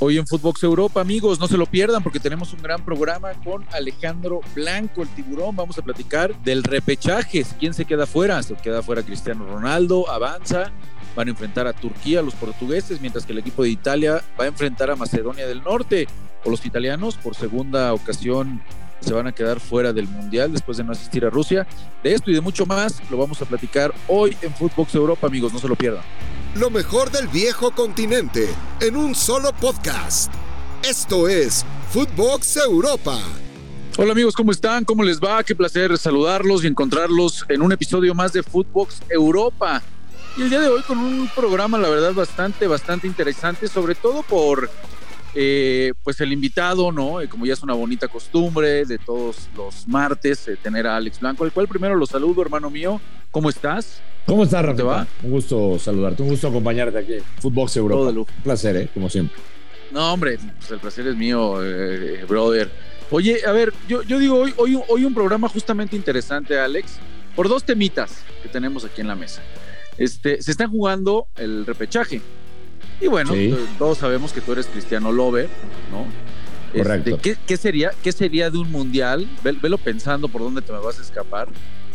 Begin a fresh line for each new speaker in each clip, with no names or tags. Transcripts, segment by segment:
Hoy en Footbox Europa, amigos, no se lo pierdan porque tenemos un gran programa con Alejandro Blanco, el tiburón. Vamos a platicar del repechaje. ¿Quién se queda fuera? Se queda fuera Cristiano Ronaldo, avanza. Van a enfrentar a Turquía, los portugueses, mientras que el equipo de Italia va a enfrentar a Macedonia del Norte. O los italianos, por segunda ocasión, se van a quedar fuera del Mundial después de no asistir a Rusia. De esto y de mucho más lo vamos a platicar hoy en Footbox Europa, amigos, no se lo pierdan.
Lo mejor del viejo continente en un solo podcast. Esto es Footbox Europa.
Hola amigos, ¿cómo están? ¿Cómo les va? Qué placer saludarlos y encontrarlos en un episodio más de Footbox Europa. Y el día de hoy con un programa, la verdad, bastante, bastante interesante, sobre todo por eh, pues el invitado, ¿no? Eh, como ya es una bonita costumbre de todos los martes, eh, tener a Alex Blanco, al cual primero lo saludo, hermano mío. ¿Cómo estás?
¿Cómo estás, Rafa? va? Un gusto saludarte, un gusto acompañarte aquí. Footbox Europa. Un placer, ¿eh? Como siempre.
No, hombre, pues el placer es mío, brother. Oye, a ver, yo, yo digo, hoy, hoy, hoy un programa justamente interesante, Alex, por dos temitas que tenemos aquí en la mesa. Este, se está jugando el repechaje. Y bueno, todos sabemos que tú eres Cristiano Lover, ¿no?
Correcto.
Este, ¿qué, sería, ¿Qué sería de un mundial? Velo pensando por dónde te me vas a escapar.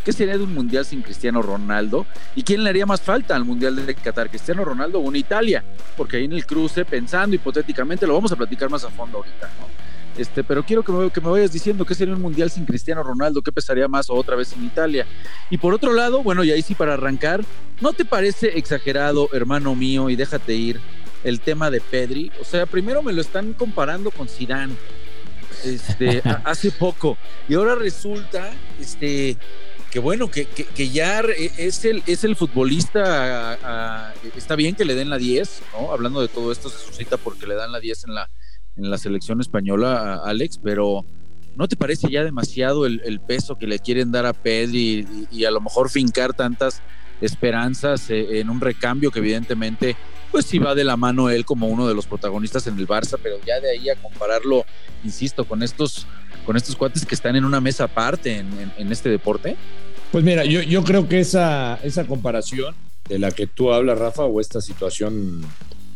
¿Qué sería de un mundial sin Cristiano Ronaldo? ¿Y quién le haría más falta al mundial de Qatar? ¿Cristiano Ronaldo o una Italia? Porque ahí en el cruce, pensando hipotéticamente, lo vamos a platicar más a fondo ahorita, ¿no? Este, pero quiero que me, que me vayas diciendo qué sería un mundial sin Cristiano Ronaldo, qué pesaría más o otra vez en Italia. Y por otro lado, bueno, y ahí sí para arrancar, ¿no te parece exagerado, hermano mío, y déjate ir, el tema de Pedri? O sea, primero me lo están comparando con Zidane, este, hace poco, y ahora resulta, este, que bueno, que, que, ya es el, es el futbolista, está bien que le den la 10, ¿no? Hablando de todo esto, se suscita porque le dan la 10 en la en la selección española, Alex, pero ¿no te parece ya demasiado el, peso que le quieren dar a Pedri y, a lo mejor fincar tantas esperanzas eh, en un recambio que evidentemente pues sí va de la mano él como uno de los protagonistas en el Barça, pero ya de ahí a compararlo, insisto, con estos, con estos cuates que están en una mesa aparte en, este deporte?
Pues mira, yo, yo creo que esa, esa comparación de la que tú hablas, Rafa, o esta situación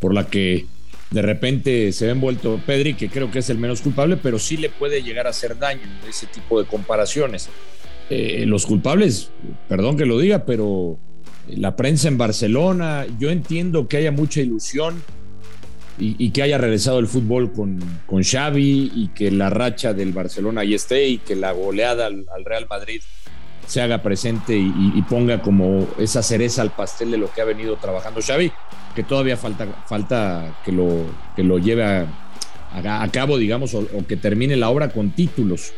por la que de repente se ve envuelto Pedri, que creo que es el menos culpable, pero sí le puede llegar a hacer daño ese tipo de comparaciones. Eh, los culpables, perdón que lo diga, pero la prensa en Barcelona, yo entiendo que haya mucha ilusión y, que haya regresado el fútbol con, con, Xavi y que la racha del Barcelona ahí esté y que la goleada al, Real Madrid se haga presente y, ponga como esa cereza al pastel de lo que ha venido trabajando Xavi que todavía falta, falta que, lo, que lo lleve a, a, cabo, digamos, o, que termine la obra con títulos.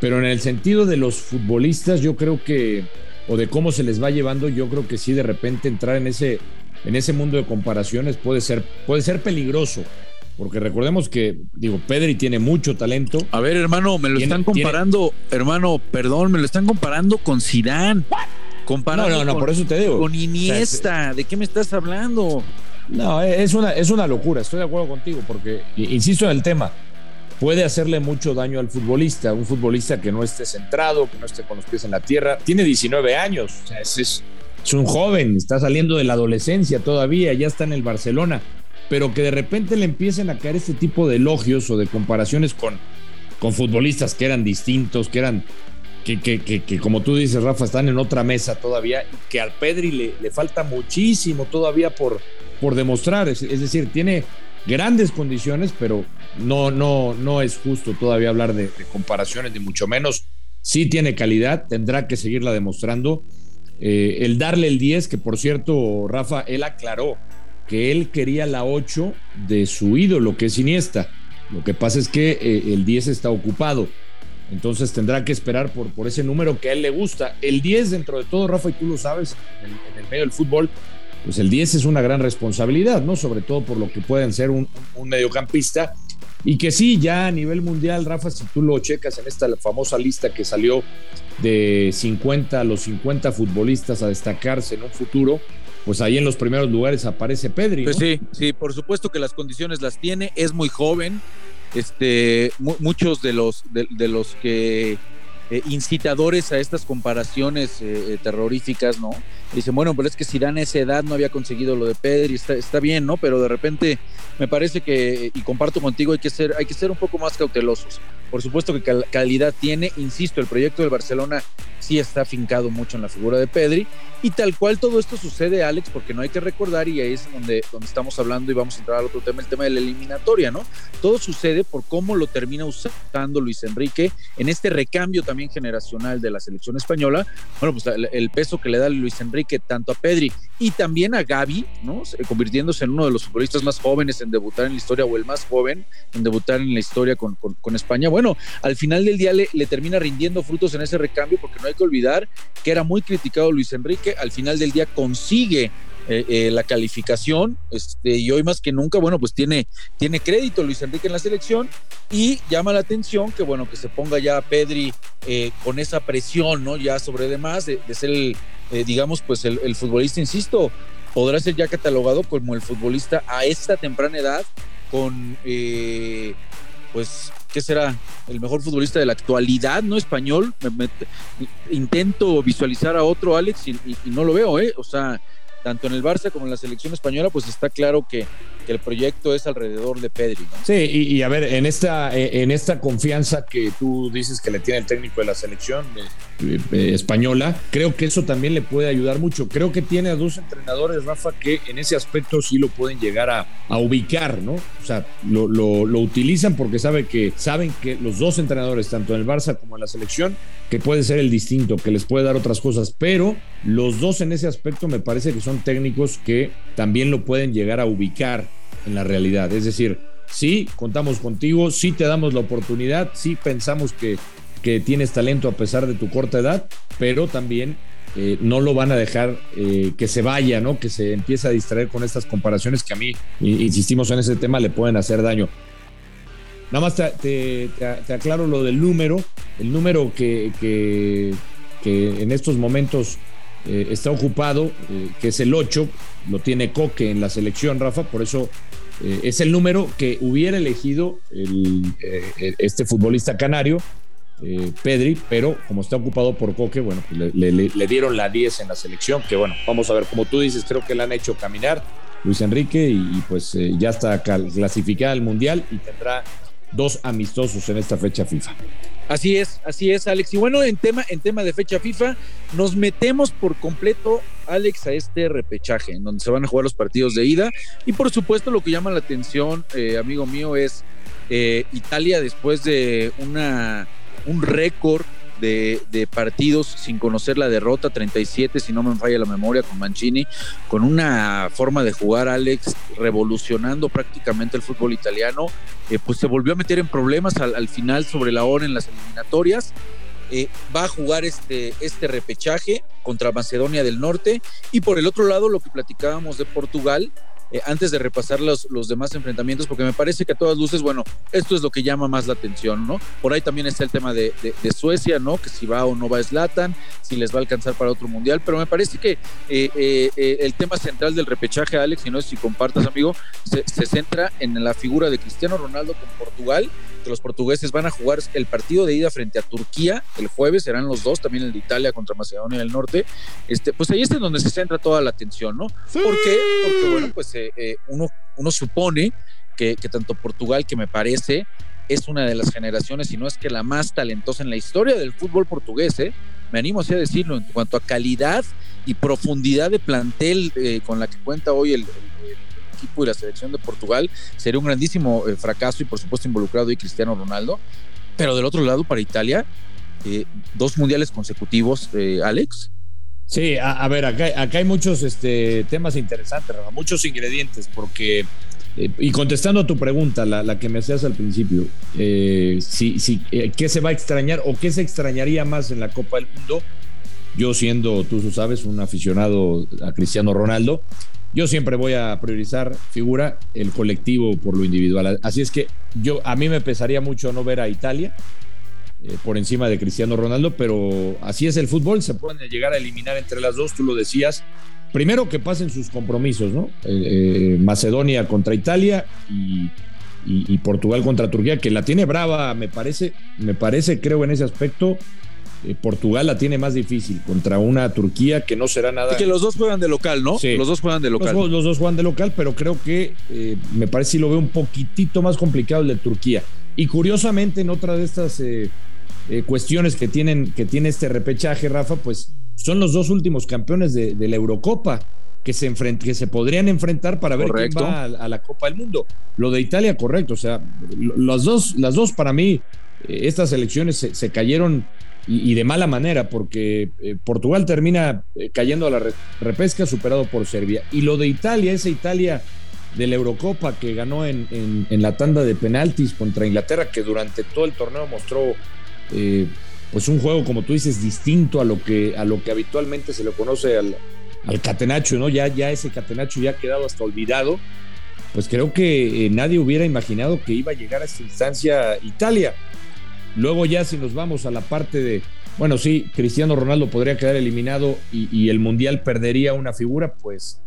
Pero en el sentido de los futbolistas, yo creo que, o de cómo se les va llevando, yo creo que sí, de repente entrar en ese, en ese mundo de comparaciones puede ser, puede ser peligroso. Porque recordemos que, digo, Pedri tiene mucho talento.
A ver, hermano, me lo están comparando, hermano, perdón, me lo están comparando con Zidane. Comparado
no, no, no, por eso te digo.
Con Iniesta, ¿de qué me estás hablando?
No, es una, es una locura, estoy de acuerdo contigo, porque, insisto en el tema, puede hacerle mucho daño al futbolista, un futbolista que no esté centrado, que no esté con los pies en la tierra. Tiene 19 años, o sea, es, es, un joven, está saliendo de la adolescencia todavía, ya está en el Barcelona, pero que de repente le empiecen a caer este tipo de elogios o de comparaciones con, con futbolistas que eran distintos, que eran que, que, que, como tú dices, Rafa, están en otra mesa todavía, que al Pedri le, le falta muchísimo todavía por, por demostrar. Es, decir, tiene grandes condiciones, pero no, no, no es justo todavía hablar de, comparaciones, ni mucho menos. Sí tiene calidad, tendrá que seguirla demostrando. Eh, el darle el 10, que por cierto, Rafa, él aclaró que él quería la 8 de su ídolo, que es Iniesta. Lo que pasa es que eh, el 10 está ocupado. Entonces tendrá que esperar por, por ese número que a él le gusta. El 10, dentro de todo, Rafa, y tú lo sabes, en el, medio del fútbol, pues el 10 es una gran responsabilidad, ¿no? Sobre todo por lo que pueden ser un, mediocampista. Y que sí, ya a nivel mundial, Rafa, si tú lo checas en esta famosa lista que salió de 50 a los 50 futbolistas a destacarse en un futuro, pues ahí en los primeros lugares aparece Pedri.
Pues sí, sí, por supuesto que las condiciones las tiene, es muy joven, este, muchos de los, de, los que eh, incitadores a estas comparaciones eh, terroríficas, ¿no? Dicen, bueno, pero es que Zidane a esa edad no había conseguido lo de Pedri, está, está bien, ¿no? Pero de repente me parece que, y comparto contigo, hay que ser, hay que ser un poco más cautelosos. Por supuesto que calidad tiene, insisto, el proyecto del Barcelona sí está afincado mucho en la figura de Pedri, y tal cual todo esto sucede, Alex, porque no hay que recordar, y ahí es donde, donde estamos hablando y vamos a entrar al otro tema, el tema de la eliminatoria, ¿no? Todo sucede por cómo lo termina usando Luis Enrique en este recambio también generacional de la selección española. Bueno, pues el, peso que le da Luis Enrique tanto a Pedri y también a Gaby, ¿no? Convirtiéndose en uno de los futbolistas más jóvenes en debutar en la historia o el más joven en debutar en la historia con, con, España. Bueno, al final del día le termina rindiendo frutos en ese recambio porque no hay que olvidar que era muy criticado Luis Enrique, al final del día consigue eh, eh, la calificación este, y hoy más que nunca, bueno, pues tiene, tiene crédito Luis Enrique en la selección y llama la atención que, bueno, que se ponga ya Pedri eh, con esa presión, ¿no? Ya sobre demás de, ser el, digamos, pues el, futbolista, insisto, podrá ser ya catalogado como el futbolista a esta temprana edad con, pues, ¿qué será? El mejor futbolista de la actualidad, ¿no? Español. intento visualizar a otro, Alex, y, no lo veo, ¿eh? O sea, tanto en el Barça como en la selección española, pues está claro que, el proyecto es alrededor de Pedri.
Sí, y, a ver, en esta, eh, en esta confianza que tú dices que le tiene el técnico de la selección eh, eh, española, creo que eso también le puede ayudar mucho. Creo que tiene a dos entrenadores, Rafa, que en ese aspecto sí lo pueden llegar a, ubicar, ¿no? O sea, lo, lo, utilizan porque sabe que, saben que los dos entrenadores, tanto en el Barça como en la selección, que puede ser el distinto, que les puede dar otras cosas, pero los dos en ese aspecto me parece que técnicos que también lo pueden llegar a ubicar en la realidad. Es decir, sí, contamos contigo, sí te damos la oportunidad, sí pensamos que, que tienes talento a pesar de tu corta edad, pero también eh, no lo van a dejar eh, que se vaya, ¿no? Que se empiece a distraer con estas comparaciones que a mí, insistimos en ese tema, le pueden hacer daño. Nada más te, aclaro lo del número, el número que, que, en estos momentos eh, está ocupado, eh, que es el 8, lo tiene Coque en la selección, Rafa, por eso eh, es el número que hubiera elegido este futbolista canario, Pedri, pero como está ocupado por Coque, bueno, le, le, dieron la 10 en la selección, que bueno, vamos a ver, como tú dices, creo que le han hecho caminar Luis Enrique y, pues ya está clasificada al Mundial y tendrá dos amistosos en esta fecha FIFA.
Así es, así es, Alex. Y bueno, en tema, en tema de fecha FIFA, nos metemos por completo, Alex, a este repechaje, en donde se van a jugar los partidos de ida. Y por supuesto, lo que llama la atención, eh, amigo mío, es eh, Italia después de una, un récord de, partidos sin conocer la derrota, 37 si no me falla la memoria con Mancini, con una forma de jugar Alex revolucionando prácticamente el fútbol italiano, eh, pues se volvió a meter en problemas al, final sobre la hora en las eliminatorias. Eh, va a jugar este, este repechaje contra Macedonia del Norte y por el otro lado lo que platicábamos de Portugal, eh, antes de repasar los, los demás enfrentamientos, porque me parece que a todas luces, bueno, esto es lo que llama más la atención, ¿no? Por ahí también está el tema de, de, Suecia, ¿no? Que si va o no va Slatan, si les va a alcanzar para otro mundial, pero me parece que eh, eh, el tema central del repechaje, Alex, y no sé si compartas, amigo, se, se centra en la figura de Cristiano Ronaldo con Portugal que los portugueses van a jugar el partido de ida frente a Turquía el jueves, serán los dos, también el de Italia contra Macedonia del Norte. Este, pues ahí es en donde se centra toda la atención, ¿no? ¿Por qué? Porque, bueno, pues eh, eh, uno, uno supone que, que tanto Portugal, que me parece es una de las generaciones, si no es que la más talentosa en la historia del fútbol portugués, ¿eh? me animo así a decirlo, en cuanto a calidad y profundidad de plantel con la que cuenta hoy el, equipo y la selección de Portugal, sería un grandísimo eh, fracaso y por supuesto involucrado y Cristiano Ronaldo. Pero del otro lado, para Italia, eh, dos mundiales consecutivos, eh, Alex.
Sí, a, ver, acá, acá, hay muchos este, temas interesantes, muchos ingredientes, porque, y contestando a tu pregunta, la, que me hacías al principio, si, si, ¿qué se va a extrañar o qué se extrañaría más en la Copa del Mundo? Yo siendo, tú sabes, un aficionado a Cristiano Ronaldo, yo siempre voy a priorizar figura el colectivo por lo individual. Así es que yo a mí me pesaría mucho no ver a Italia eh, por encima de Cristiano Ronaldo, pero así es el fútbol, se pueden llegar a eliminar entre las dos, tú lo decías. Primero que pasen sus compromisos, ¿no? Eh, eh, Macedonia contra Italia y, y, Portugal contra Turquía, que la tiene brava, me parece, me parece, creo en ese aspecto, eh, Portugal la tiene más difícil contra una Turquía que no será nada.
Y que los dos juegan de local, ¿no?
Sí.
Los dos juegan de local.
Los, los dos juegan de local, pero creo que eh, me parece si lo veo un poquitito más complicado el de Turquía. Y curiosamente, en otra de estas eh, eh, cuestiones que, tienen, que tiene este repechaje, Rafa, pues son los dos últimos campeones de, de la Eurocopa que se, enfrent- que se podrían enfrentar para ver
Correcto.
quién va a, a la Copa del Mundo. Lo de Italia, correcto. O sea, las dos, las dos para mí, eh, estas elecciones se, se cayeron y, de mala manera, porque eh, Portugal termina eh, cayendo a la re- repesca, superado por Serbia. Y lo de Italia, esa Italia de la Eurocopa que ganó en, en- la tanda de penaltis contra Inglaterra, que durante todo el torneo mostró eh, pues un juego, como tú dices, distinto a lo que, a lo que habitualmente se le conoce al, al Catenacho, ¿no? Ya, ya ese Catenacho ya ha quedado hasta olvidado. Pues creo que nadie hubiera imaginado que iba a llegar a esta instancia Italia. Luego ya si nos vamos a la parte de, bueno, sí, Cristiano Ronaldo podría quedar eliminado y, el Mundial perdería una figura, pues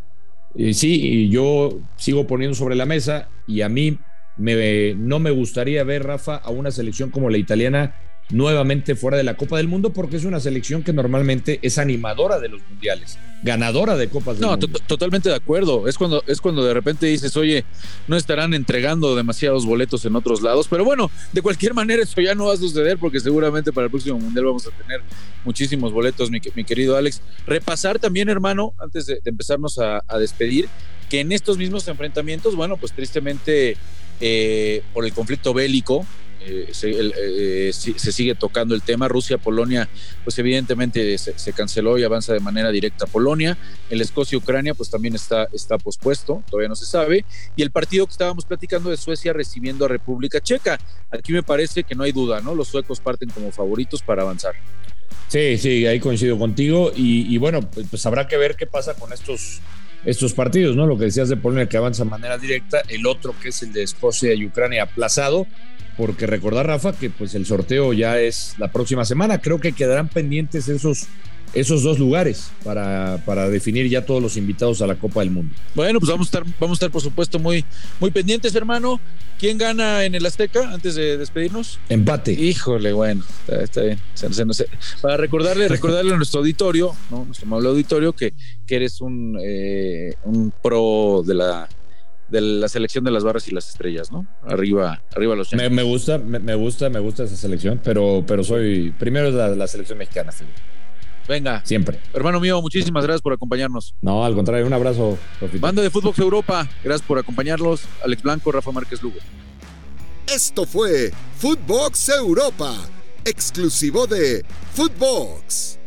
eh, sí, y yo sigo poniendo sobre la mesa y a mí me, no me gustaría ver, Rafa, a una selección como la italiana nuevamente fuera de la Copa del Mundo porque es una selección que normalmente es animadora de los mundiales, ganadora de Copas del
No,
Mundo.
totalmente de acuerdo. Es cuando, es cuando de repente dices, oye, no estarán entregando demasiados boletos en otros lados. Pero bueno, de cualquier manera, eso ya no va a suceder porque seguramente para el próximo mundial vamos a tener muchísimos boletos, mi, que- mi querido Alex. Repasar también, hermano, antes de, de empezarnos a, a despedir, que en estos mismos enfrentamientos, bueno, pues tristemente eh, por el conflicto bélico. Eh, eh, se sigue tocando el tema. Rusia-Polonia, pues evidentemente se, se canceló y avanza de manera directa a Polonia. El Escocia-Ucrania, pues también está, está pospuesto, todavía no se sabe. Y el partido que estábamos platicando de Suecia recibiendo a República Checa. Aquí me parece que no hay duda, ¿no? Los suecos parten como favoritos para avanzar.
Sí, sí, ahí coincido contigo. Y, y bueno, pues, pues habrá que ver qué pasa con estos, estos partidos, ¿no? Lo que decías de Polonia que avanza de manera directa, el otro que es el de Escocia y Ucrania aplazado, porque recordar, Rafa, que pues el sorteo ya es la próxima semana. Creo que quedarán pendientes esos, esos dos lugares para, para definir ya todos los invitados a la Copa del Mundo.
Bueno, pues vamos a estar, vamos a estar por supuesto muy, muy pendientes, hermano. ¿Quién gana en el Azteca antes de despedirnos?
Empate.
Híjole, bueno, está, está bien. Se- se nos- para recordarle, recordarle a nuestro auditorio, ¿no? nuestro amable auditorio, que, que eres un, eh, un pro de la, de la selección de las barras y las estrellas, ¿no? Arriba, arriba los
Me, me gusta, me, me gusta, me gusta esa selección, pero, pero soy primero es la, la selección mexicana, sí,
Venga,
siempre.
hermano mío, muchísimas gracias por acompañarnos.
No, al contrario, un abrazo, Rafita.
Banda de Fútbol Europa, gracias por acompañarlos. Alex Blanco, Rafa Márquez Lugo.
Esto fue Footbox Europa, exclusivo de Footbox.